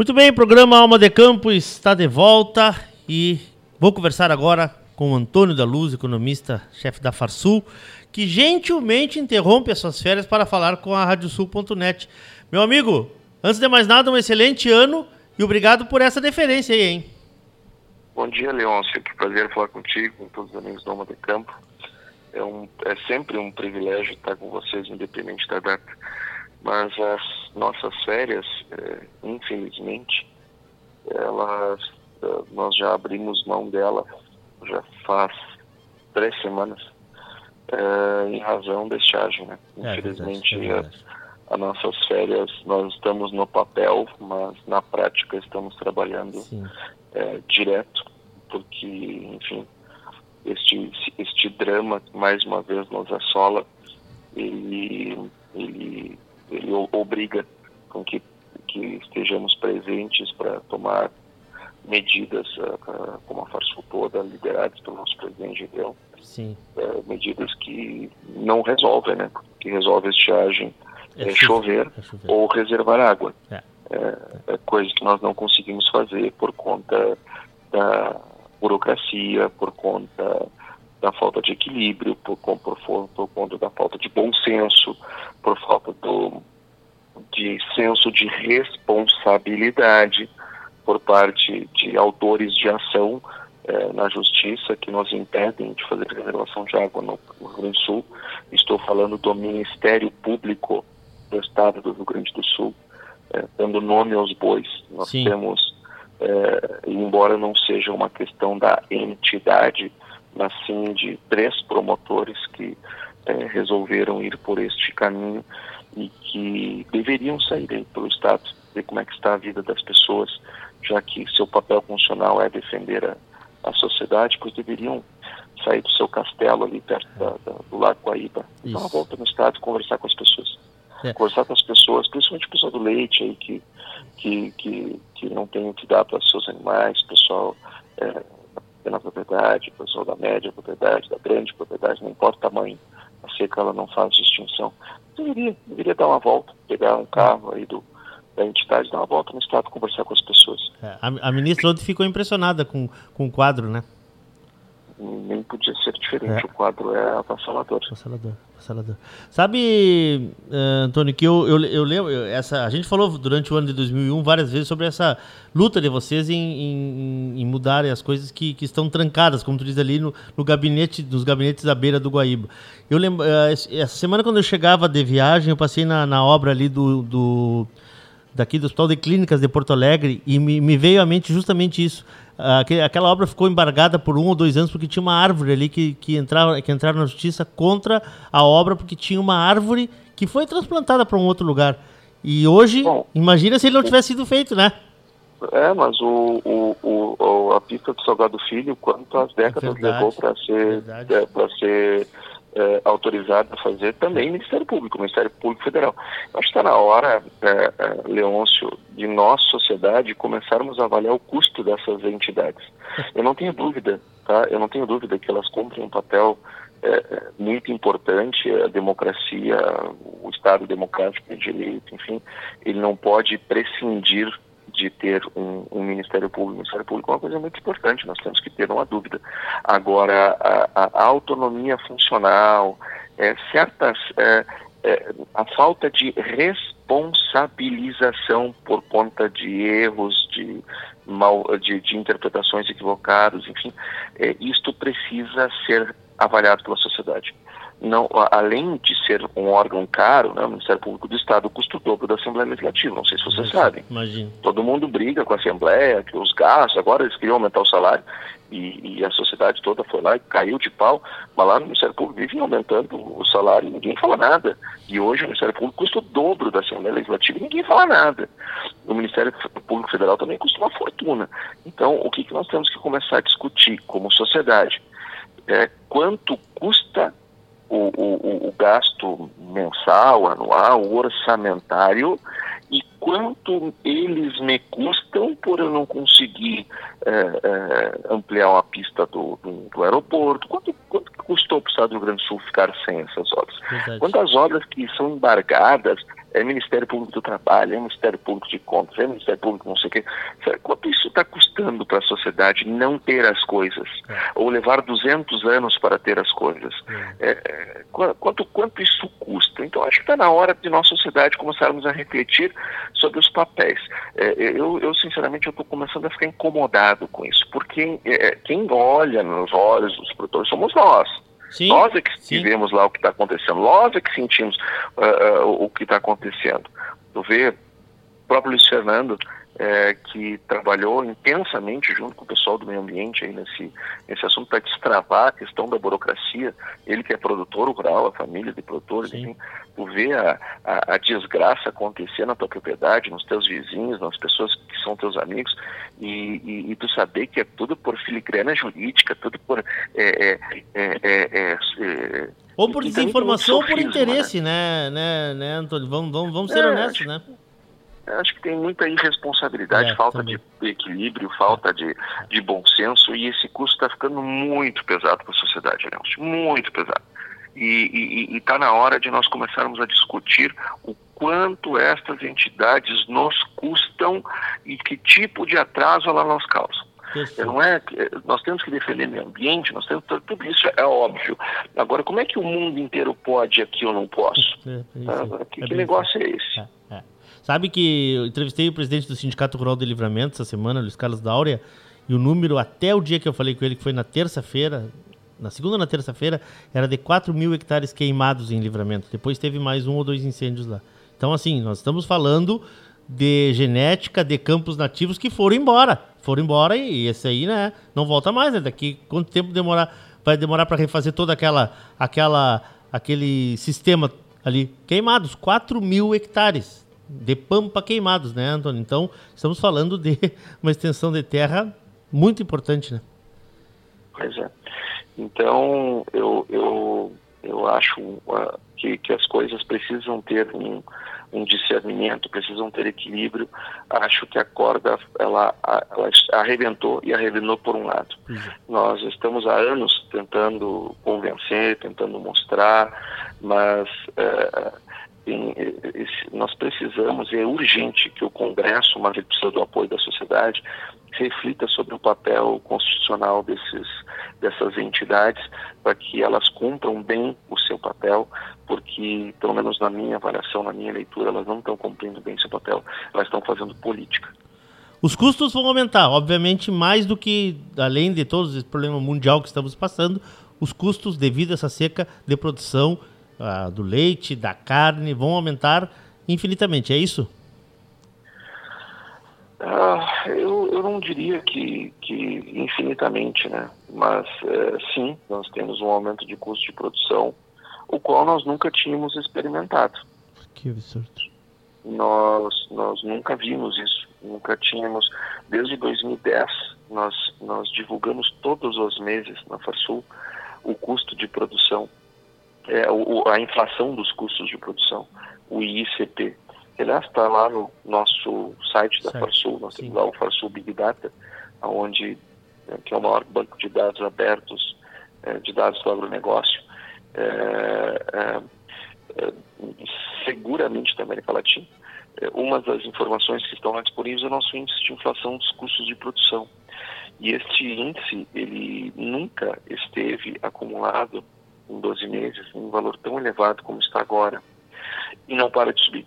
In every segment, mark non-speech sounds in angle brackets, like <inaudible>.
Muito bem, o programa Alma de Campo está de volta e vou conversar agora com o Antônio da Luz, economista, chefe da Farsul, que gentilmente interrompe as suas férias para falar com a Radiosul.net. Meu amigo, antes de mais nada, um excelente ano e obrigado por essa deferência aí, hein? Bom dia, Leôncio. Que prazer falar contigo, com todos os amigos do Alma de Campo. É, um, é sempre um privilégio estar com vocês, independente da data mas as nossas férias, é, infelizmente, elas, é, nós já abrimos mão dela já faz três semanas, é, em razão da estiagem, né? É, infelizmente, verdade, as nossas férias, nós estamos no papel, mas na prática estamos trabalhando é, direto, porque, enfim, este, este drama, mais uma vez, nos assola, ele, ele ele obriga com que, que estejamos presentes para tomar medidas, uh, como a Farsul toda, lideradas pelo nosso presidente Gideão. Sim. Uh, medidas que não resolvem, né? Que resolve a estiagem é, é chover, é chover, ou reservar água. É. É, é coisa que nós não conseguimos fazer por conta da burocracia, por conta da falta de equilíbrio, por, por, por, por conta da falta de bom senso, por falta do, de senso de responsabilidade por parte de autores de ação eh, na justiça que nos impedem de fazer reservação de água no, no Rio Grande do Sul. Estou falando do Ministério Público do Estado do Rio Grande do Sul, eh, dando nome aos bois. Nós Sim. temos, eh, embora não seja uma questão da entidade, mas sim de três promotores que é, resolveram ir por este caminho e que deveriam sair aí pelo Estado, ver como é que está a vida das pessoas, já que seu papel funcional é defender a, a sociedade, pois deveriam sair do seu castelo ali perto da, da, do Lago Guaíba, dar uma volta no Estado e conversar com as pessoas. É. Conversar com as pessoas, principalmente o pessoal do leite aí, que, que, que, que não tem o que dar para seus animais, pessoal é, pequena propriedade, pessoal da média propriedade, da grande propriedade, não importa o tamanho, a seca ela não faz distinção. Deveria, deveria dar uma volta, pegar um carro aí do, da entidade, dar uma volta no estado, conversar com as pessoas. É, a, a ministra ontem ficou impressionada com, com o quadro, né? Nem podia ser diferente. É. O quadro é avassalador. Avassalador, avassalador. Sabe, uh, Antônio, que eu, eu, eu lembro, essa, a gente falou durante o ano de 2001 várias vezes sobre essa luta de vocês em, em, em mudarem as coisas que, que estão trancadas, como tu diz ali, no, no gabinete, nos gabinetes da beira do Guaíba. Eu lembro, uh, essa semana quando eu chegava de viagem, eu passei na, na obra ali do, do daqui do Hospital de Clínicas de Porto Alegre e me, me veio à mente justamente isso aquela obra ficou embargada por um ou dois anos porque tinha uma árvore ali que, que, entrava, que entraram na justiça contra a obra porque tinha uma árvore que foi transplantada para um outro lugar. E hoje, Bom, imagina se ele não tivesse sido feito, né? É, mas o, o, o, a pista do Salgado Filho, quantas décadas é levou para ser, é, ser é, autorizado a fazer também o Ministério Público, o Ministério Público Federal. Acho que está na hora, é, é, Leôncio, de nós, sociedade, começarmos a avaliar o custo dessas entidades. <laughs> Eu não tenho dúvida, tá? Eu não tenho dúvida que elas cumprem um papel é, muito importante, a democracia, o Estado democrático de direito, enfim, ele não pode prescindir de ter um, um, Ministério Público. O Ministério Público é uma coisa muito importante, nós temos que ter, não há dúvida. Agora, a, a autonomia funcional, é, certas. É, é, a falta de responsabilização por conta de erros, de, mal, de, de interpretações equivocadas, enfim, é, isto precisa ser avaliado pela sociedade não, além de ser um órgão caro, né, o Ministério Público do Estado custa o dobro da Assembleia Legislativa, não sei se vocês sabem. Imagina. Todo mundo briga com a Assembleia, que os gastos, agora eles queriam aumentar o salário, e, e, a sociedade toda foi lá e caiu de pau, mas lá no Ministério Público vivem aumentando o salário e ninguém fala nada. E hoje o Ministério Público custa o dobro da Assembleia Legislativa e ninguém fala nada. O Ministério Público Federal também custa uma fortuna. Então, o que, que nós temos que começar a discutir como sociedade? É quanto custa o, o, o gasto mensal, anual, orçamentário e quanto eles me custam por eu não conseguir é, é, ampliar uma pista do, do, do, aeroporto, quanto, quanto custou para o Estado do Rio Grande do Sul ficar sem essas obras? Verdade. Quantas obras que são embargadas é Ministério Público do Trabalho, é Ministério Público de Contas, é Ministério Público não sei o quê. Quanto isso está custando para a sociedade não ter as coisas? É. Ou levar 200 anos para ter as coisas? É. É, quanto, quanto isso custa? Então, acho que está na hora de nossa sociedade começarmos a refletir sobre os papéis. É, eu, eu, sinceramente, estou começando a ficar incomodado com isso, porque é, quem olha nos olhos dos produtores somos nós. Sim, nós é que sim. vivemos lá o que está acontecendo, nós é que sentimos uh, uh, o que está acontecendo. Tu vê, o próprio Luiz Fernando, é, que trabalhou intensamente junto com o pessoal do meio ambiente aí nesse, nesse assunto para destravar a questão da burocracia. Ele que é produtor rural, a família de produtores, enfim, tu vê a, a, a, desgraça acontecer na tua propriedade, nos teus vizinhos, nas pessoas que são teus amigos, e, e, e tu saber que é tudo por filigrana jurídica, tudo por... É, é, é, é, é ou por desinformação ou por interesse, né, né, né, Antônio? Vamos, vamos, vamos ser honestos, né? Acho que tem muita irresponsabilidade, é, falta também. de equilíbrio, falta de, de bom senso e esse custo está ficando muito pesado para a sociedade, Nelson, muito pesado. E está na hora de nós começarmos a discutir o quanto estas entidades nos custam e que tipo de atraso elas nos causam. Não é, nós temos que defender o meio ambiente, nós temos tudo isso é óbvio. Agora, como é que o mundo inteiro pode aqui ou não posso? É, é, ah, que, que negócio é esse? Sabe que eu entrevistei o presidente do Sindicato Rural de Livramento essa semana, Luiz Carlos Dáurea, e o número, até o dia que eu falei com ele, que foi na terça-feira, na segunda na terça-feira, era de 4 mil hectares queimados em livramento. Depois teve mais um ou dois incêndios lá. Então, assim, nós estamos falando de genética de campos nativos que foram embora. Foram embora e esse aí, né, não volta mais. Né? Daqui quanto tempo demorar, vai demorar para refazer toda aquela, aquela, aquele sistema ali queimados? 4 mil hectares de pampa queimados, né, Antônio? Então, estamos falando de <laughs> uma extensão de terra muito importante, né? Pois é. Então, eu, eu, eu acho uh, que, que as coisas precisam ter um, um discernimento, precisam ter equilíbrio. Acho que a corda, ela, ela arrebentou e arrebentou por um lado. Uhum. Nós estamos há anos tentando convencer, tentando mostrar, mas... Uh, tem, nós precisamos, é urgente que o Congresso, mas ele precisa do apoio da sociedade, reflita sobre o papel constitucional desses, dessas entidades para que elas cumpram bem o seu papel, porque, pelo menos na minha avaliação, na minha leitura, elas não estão cumprindo bem seu papel, elas estão fazendo política. Os custos vão aumentar, obviamente, mais do que, além de todos os problemas mundial que estamos passando, os custos devido a essa seca de produção do leite, da carne, vão aumentar infinitamente, é isso? Ah, eu, eu não diria que, que infinitamente, né? Mas é, sim, nós temos um aumento de custo de produção, o qual nós nunca tínhamos experimentado. Que absurdo. Nós, nós nunca vimos isso, nunca tínhamos. Desde 2010, nós, nós divulgamos todos os meses na Farsul o custo de produção é, o, a inflação dos custos de produção, o ICP. Aliás, está lá no nosso site da Farsul, nós temos lá o Farsul Big Data, onde, é, que é o maior banco de dados abertos, é, de dados do agronegócio, é, é, é seguramente da América Latina. uma das informações que estão lá disponíveis é o nosso índice de inflação dos custos de produção. E este índice, ele nunca esteve acumulado em 12 meses, um valor tão elevado como está agora, e não para de subir.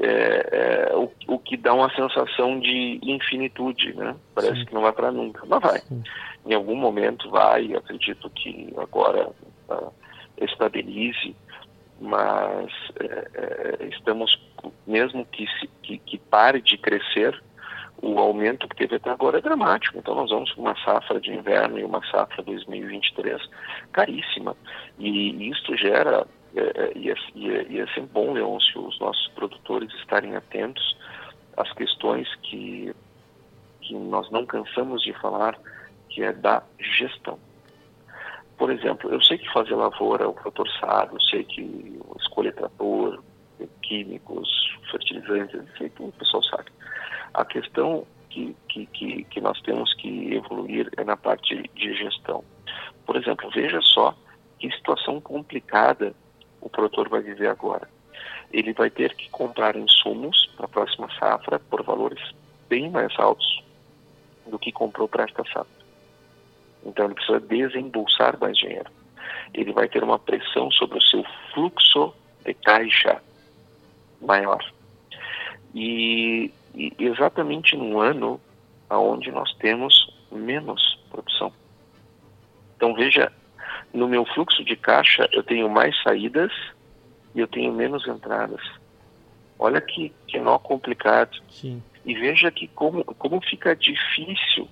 É, é, o, o, que dá uma sensação de infinitude, né? Parece Sim. que não vai para nunca, mas vai. Sim. Em algum momento vai, acredito que agora uh, estabilize, mas é, é, estamos, mesmo que, se, que, que pare de crescer, o aumento que teve até agora é dramático. Então nós vamos para uma safra de inverno e uma safra 2023 caríssima. E isso gera, é, é, e, é, e, é, sempre bom, Leôncio, os nossos produtores estarem atentos às questões que, que nós não cansamos de falar, que é da gestão. Por exemplo, eu sei que fazer lavoura o produtor sabe, eu sei que escolher trator, químicos, fertilizantes, sei o pessoal sabe. A questão que, que, que, nós temos que evoluir é na parte de gestão. Por exemplo, veja só que situação complicada o produtor vai viver agora. ele vai ter que comprar insumos para a próxima safra por valores bem mais altos do que comprou para esta safra. Então ele precisa desembolsar mais dinheiro. Ele vai ter uma pressão sobre o seu fluxo de caixa maior. E, e exatamente no ano onde nós temos menos produção. Então veja, no meu fluxo de caixa eu tenho mais saídas e eu tenho menos entradas. Olha que, que nó complicado. Sim. E veja que como, como fica difícil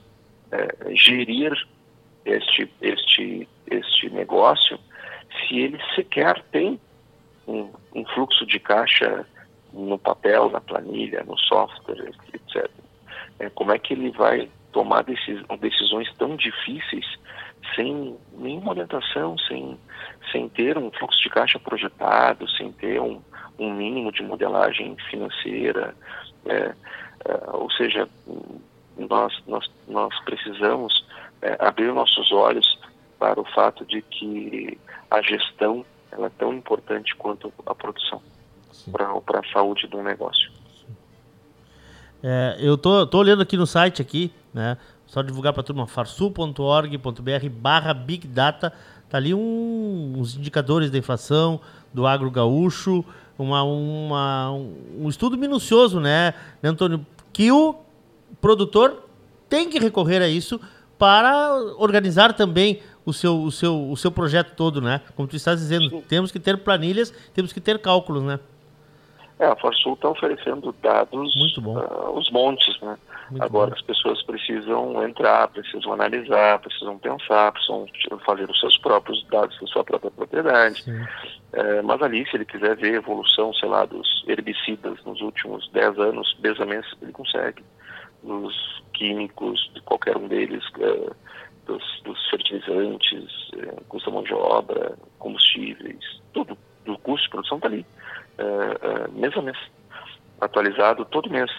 é, gerir este, este, este negócio se ele sequer tem um, um fluxo de caixa no papel, na planilha, no software, etc. É, como é que ele vai tomar decis, decisões tão difíceis sem nenhuma orientação, sem, sem ter um fluxo de caixa projetado, sem ter um, um mínimo de modelagem financeira. É, é, ou seja, nós, nós, nós precisamos é, abrir nossos olhos para o fato de que a gestão ela é tão importante quanto a produção para a saúde do negócio. É, eu tô, tô olhando aqui no site aqui, né? Só divulgar para a turma, farsul.org.br barra Big Data. Tá ali um, uns indicadores da inflação do agro gaúcho, uma, uma, um estudo minucioso, né, né, Antônio? Que o produtor tem que recorrer a isso para organizar também o seu, o seu, o seu projeto todo, né? Como tu estás dizendo, Sim. temos que ter planilhas, temos que ter cálculos, né? É, a Farsul está oferecendo dados Muito bom. Uh, os montes, né? Muito Agora bom. as pessoas precisam entrar, precisam analisar, precisam pensar, precisam fazer os seus próprios dados da sua própria propriedade. É, mas ali, se ele quiser ver a evolução, sei lá, dos herbicidas nos últimos 10 anos, mês, ele consegue. Dos químicos, de qualquer um deles, é, dos, dos, fertilizantes, é, custo mão de obra, combustíveis, tudo do custo de produção está ali uh, mês a mês, atualizado todo mês.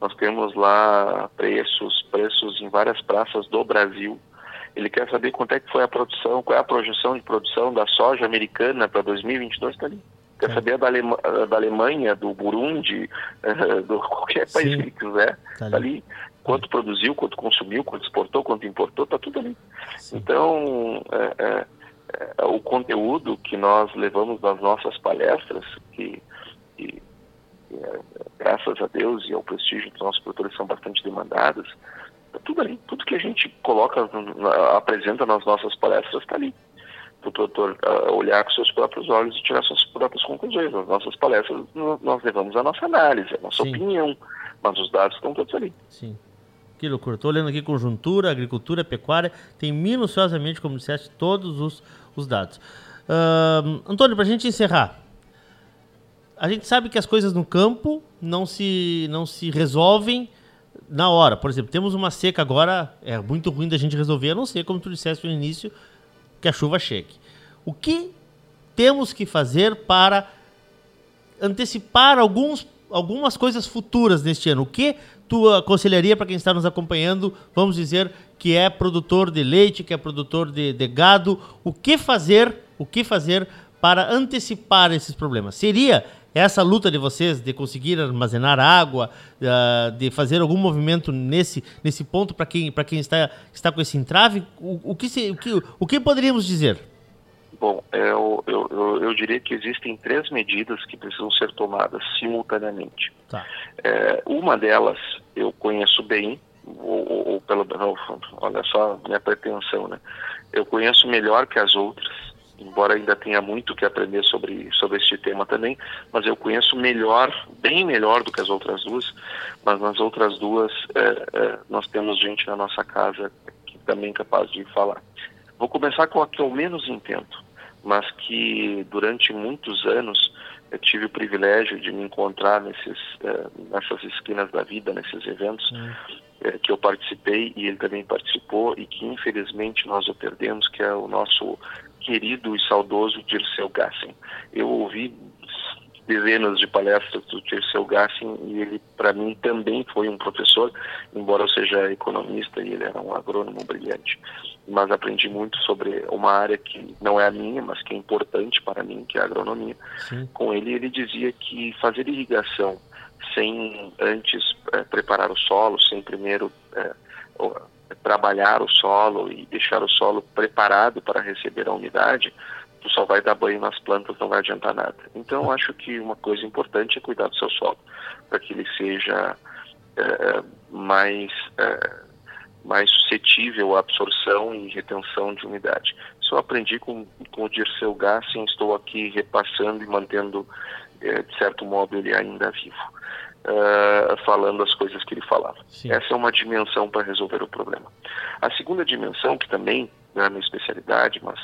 Nós temos lá preços, preços em várias praças do Brasil. Ele quer saber quanto é que foi a produção, qual é a projeção de produção da soja americana para 2022, está ali. Quer é. saber da, Alema, da Alemanha, do Burundi, <laughs> do qualquer país Sim. que ele quiser, está ali. ali. Quanto produziu, quanto consumiu, quanto exportou, quanto importou, está tudo ali. Sim. Então, é, é, é, o conteúdo que nós levamos nas nossas palestras, que, que, é, graças a Deus e ao prestígio dos nossos produtores são bastante demandadas, tá tudo ali, tudo que a gente coloca, apresenta nas nossas palestras está ali. Para o produtor uh, olhar com seus próprios olhos e tirar suas próprias conclusões. Nas nossas palestras nós levamos a nossa análise, a nossa Sim. opinião, mas os dados estão todos ali. Sim. Que loucura. Estou olhando aqui conjuntura, agricultura, pecuária. Tem minuciosamente, como disseste, todos os, os dados. Uh, Antônio, para a gente encerrar. A gente sabe que as coisas no campo não se, não se resolvem na hora. Por exemplo, temos uma seca agora, é muito ruim da gente resolver, a não ser, como tu disseste no início, que a chuva chegue. O que temos que fazer para antecipar alguns, algumas coisas futuras neste ano? O que tu aconselharia para quem está nos acompanhando, vamos dizer, que é produtor de leite, que é produtor de, de gado, o que fazer, o que fazer para antecipar esses problemas? Seria essa luta de vocês de conseguir armazenar água, uh, de fazer algum movimento nesse, nesse ponto para quem, quem está, está com esse entrave? O, o, que se, o, que, o que poderíamos dizer? Bom, eu, eu, eu, eu, diria que existem três medidas que precisam ser tomadas simultaneamente. Tá. É, uma delas eu conheço bem, ou, ou pelo olha só minha pretensão, né? Eu conheço melhor que as outras, embora ainda tenha muito que aprender sobre, sobre este tema também, mas eu conheço melhor, bem melhor do que as outras duas, mas nas outras duas é, é, nós temos gente na nossa casa que também é capaz de falar. Vou começar com a que eu menos entendo mas que durante muitos anos eu tive o privilégio de me encontrar nesses, eh, nessas esquinas da vida, nesses eventos eh, que eu participei e ele também participou e que infelizmente nós o perdemos, que é o nosso querido e saudoso Dirceu Gassen. Eu ouvi dezenas de palestras do Dirceu Gassin e ele, para mim, também foi um professor, embora eu seja economista e ele era um agrônomo brilhante. Mas aprendi muito sobre uma área que não é a minha, mas que é importante para mim, que é a agronomia. Sim. Com ele, ele dizia que fazer irrigação sem antes é, preparar o solo, sem primeiro é, trabalhar o solo e deixar o solo preparado para receber a umidade, tu só vai dar banho nas plantas, não vai adiantar nada. Então, acho que uma coisa importante é cuidar do seu solo, para que ele seja é, mais, é, mais suscetível à absorção e retenção de umidade. Isso eu aprendi com, com o Dirceu Gassin, estou aqui repassando e mantendo, é, de certo modo, ele ainda vivo. Uh, falando as coisas que ele falava. Sim. Essa é uma dimensão para resolver o problema. A segunda dimensão, que também não é a minha especialidade, mas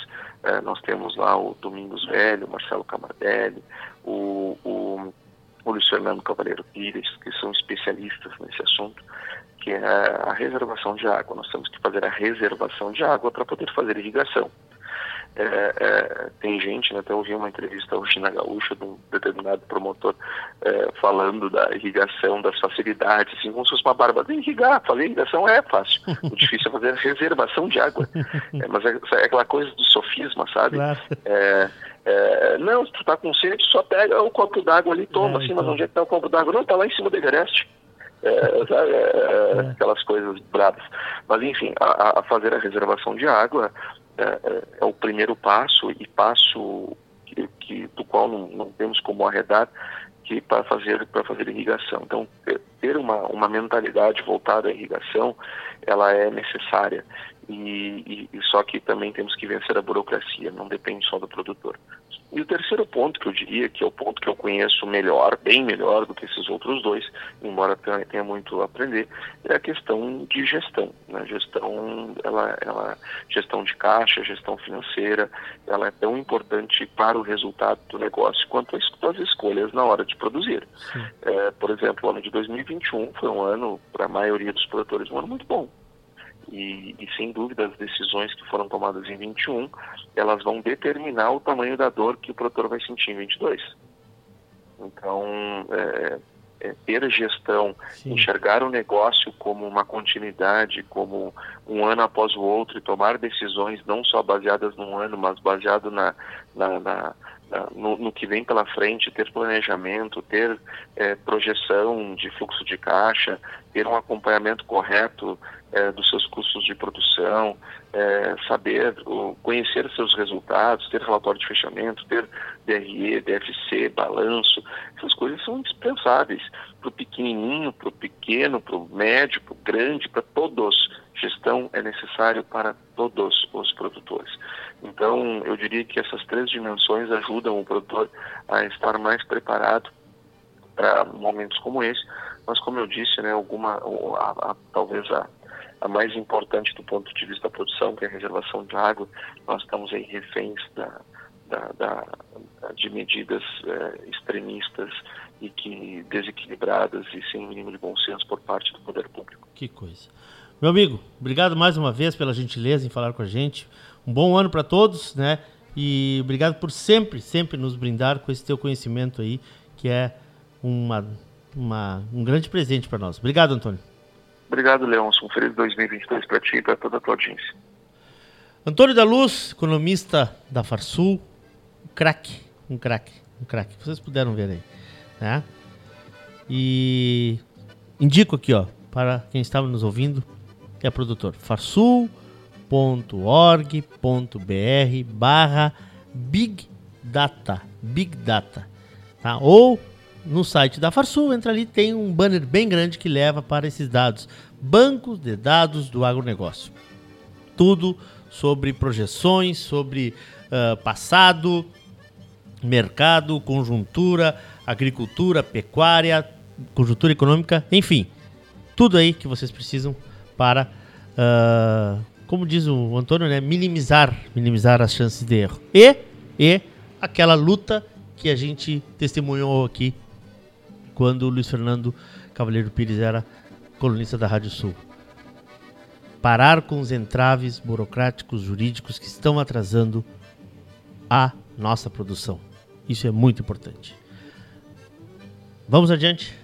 uh, nós temos lá o Domingos Velho, Marcelo Camardelli, o, o, o Luiz Fernando Cavaleiro Pires, que são especialistas nesse assunto, que é a reservação de água. Nós temos que fazer a reservação de água para poder fazer irrigação. É, é, tem gente, né, até ouvi uma entrevista hoje na Gaúcha de um determinado promotor é, falando da irrigação, das facilidades, assim, como se fosse uma barba. Irrigar, fazer irrigação é fácil. O difícil é fazer reservação de água. É, mas é, é, aquela coisa do sofisma, sabe? Claro. É, é, não, se tu tá com sede, só pega o copo d'água ali e toma, assim, mas então. onde é que tá o copo d'água? Não, tá lá em cima do Everest. É, sabe, é, <laughs> aquelas coisas bravas. Mas enfim, a, a, fazer a reservação de água é, é, é, o primeiro passo e passo que, que do qual não, não, temos como arredar que para fazer para fazer irrigação. Então ter uma, uma mentalidade voltada à irrigação ela é necessária e, e, e, só que também temos que vencer a burocracia, não depende só do produtor. E o terceiro ponto que eu diria, que é o ponto que eu conheço melhor, bem melhor do que esses outros dois, embora tenha muito a aprender, é a questão de gestão. Né? Gestão, ela, ela, gestão de caixa, gestão financeira, ela é tão importante para o resultado do negócio quanto as escolhas na hora de produzir. É, por exemplo, o ano de 2021 foi um ano, para a maioria dos produtores, um ano muito bom. E, e, sem dúvida as decisões que foram tomadas em 21, elas vão determinar o tamanho da dor que o produtor vai sentir em 22. Então, é, é, ter gestão, Sim. enxergar o negócio como uma continuidade, como um ano após o outro, e tomar decisões não só baseadas num ano, mas baseado na, na, na no, no, que vem pela frente, ter planejamento, ter é, projeção de fluxo de caixa, ter um acompanhamento correto é, dos seus custos de produção, é, saber, conhecer seus resultados, ter relatório de fechamento, ter DRE, DFC, balanço, essas coisas são indispensáveis para o pequenininho, para o pequeno, para o médio, para o grande, para todos. Gestão é necessário para todos os produtores. Então, eu diria que essas três dimensões ajudam o produtor a estar mais preparado para momentos como esse. Mas, como eu disse, né, alguma, a, a, talvez a, a mais importante do ponto de vista da produção, que é a reservação de água, nós estamos aí reféns da, da, da, de medidas é, extremistas e que desequilibradas e sem o mínimo de bom senso por parte do poder público. Que coisa. Meu amigo, obrigado mais uma vez pela gentileza em falar com a gente. Um bom ano para todos, né? E obrigado por sempre, sempre nos brindar com esse teu conhecimento aí, que é uma, uma um grande presente para nós. Obrigado, Antônio. Obrigado, Leôncio. Um feliz 2022 para ti e para toda a tua audiência. Antônio da Luz, economista da Farsul, um craque, um craque, um craque. Vocês puderam ver aí, né? E indico aqui, ó, para quem estava nos ouvindo, que é produtor, farsul.org.br barra Big Data, Big Data, tá? Ou no site da Farsul, entra ali, tem um banner bem grande que leva para esses dados. Bancos de dados do agronegócio. Tudo sobre projeções, sobre uh, passado, mercado, conjuntura, agricultura, pecuária, conjuntura econômica, enfim, tudo aí que vocês precisam para, uh, como diz o Antônio, né, minimizar, minimizar as chances de erro. E, e aquela luta que a gente testemunhou aqui quando o Luiz Fernando Cavaleiro Pires era colunista da Rádio Sul. Parar com os entraves burocráticos, jurídicos que estão atrasando a nossa produção. Isso é muito importante. Vamos adiante.